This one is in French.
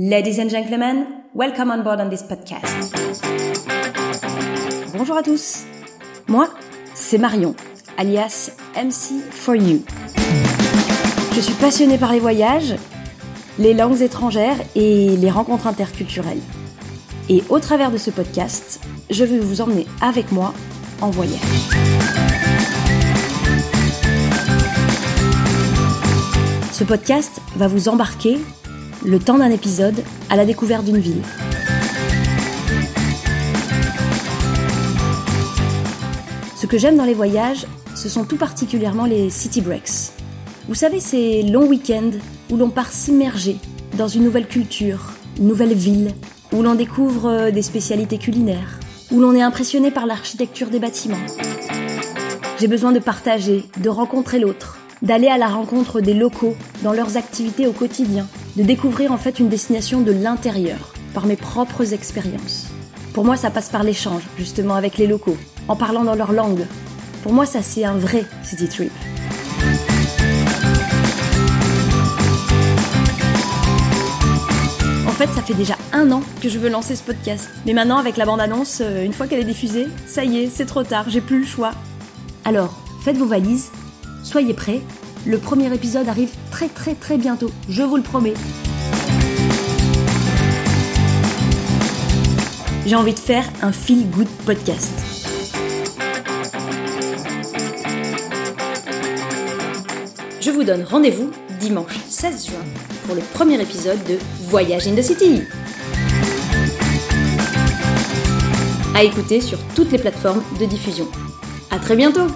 Ladies and gentlemen, welcome on board on this podcast. Bonjour à tous. Moi, c'est Marion, alias MC for You. Je suis passionnée par les voyages, les langues étrangères et les rencontres interculturelles. Et au travers de ce podcast, je vais vous emmener avec moi en voyage. Ce podcast va vous embarquer, le temps d'un épisode, à la découverte d'une ville. Ce que j'aime dans les voyages, ce sont tout particulièrement les city breaks. Vous savez, ces longs week-ends où l'on part s'immerger dans une nouvelle culture, une nouvelle ville, où l'on découvre des spécialités culinaires, où l'on est impressionné par l'architecture des bâtiments. J'ai besoin de partager, de rencontrer l'autre, d'aller à la rencontre des locaux dans leurs activités au quotidien, de découvrir en fait une destination de l'intérieur par mes propres expériences. Pour moi, ça passe par l'échange, justement, avec les locaux, en parlant dans leur langue. Pour moi, ça, c'est un vrai city trip. En fait, ça fait déjà un an que je veux lancer ce podcast. Mais maintenant, avec la bande-annonce, euh, une fois qu'elle est diffusée, ça y est, c'est trop tard, j'ai plus le choix. Alors, faites vos valises, soyez prêts, le premier épisode arrive très très très bientôt, je vous le promets. J'ai envie de faire un feel good podcast. Je vous donne rendez-vous dimanche 16 juin pour le premier épisode de Voyage in the City. À écouter sur toutes les plateformes de diffusion. À très bientôt!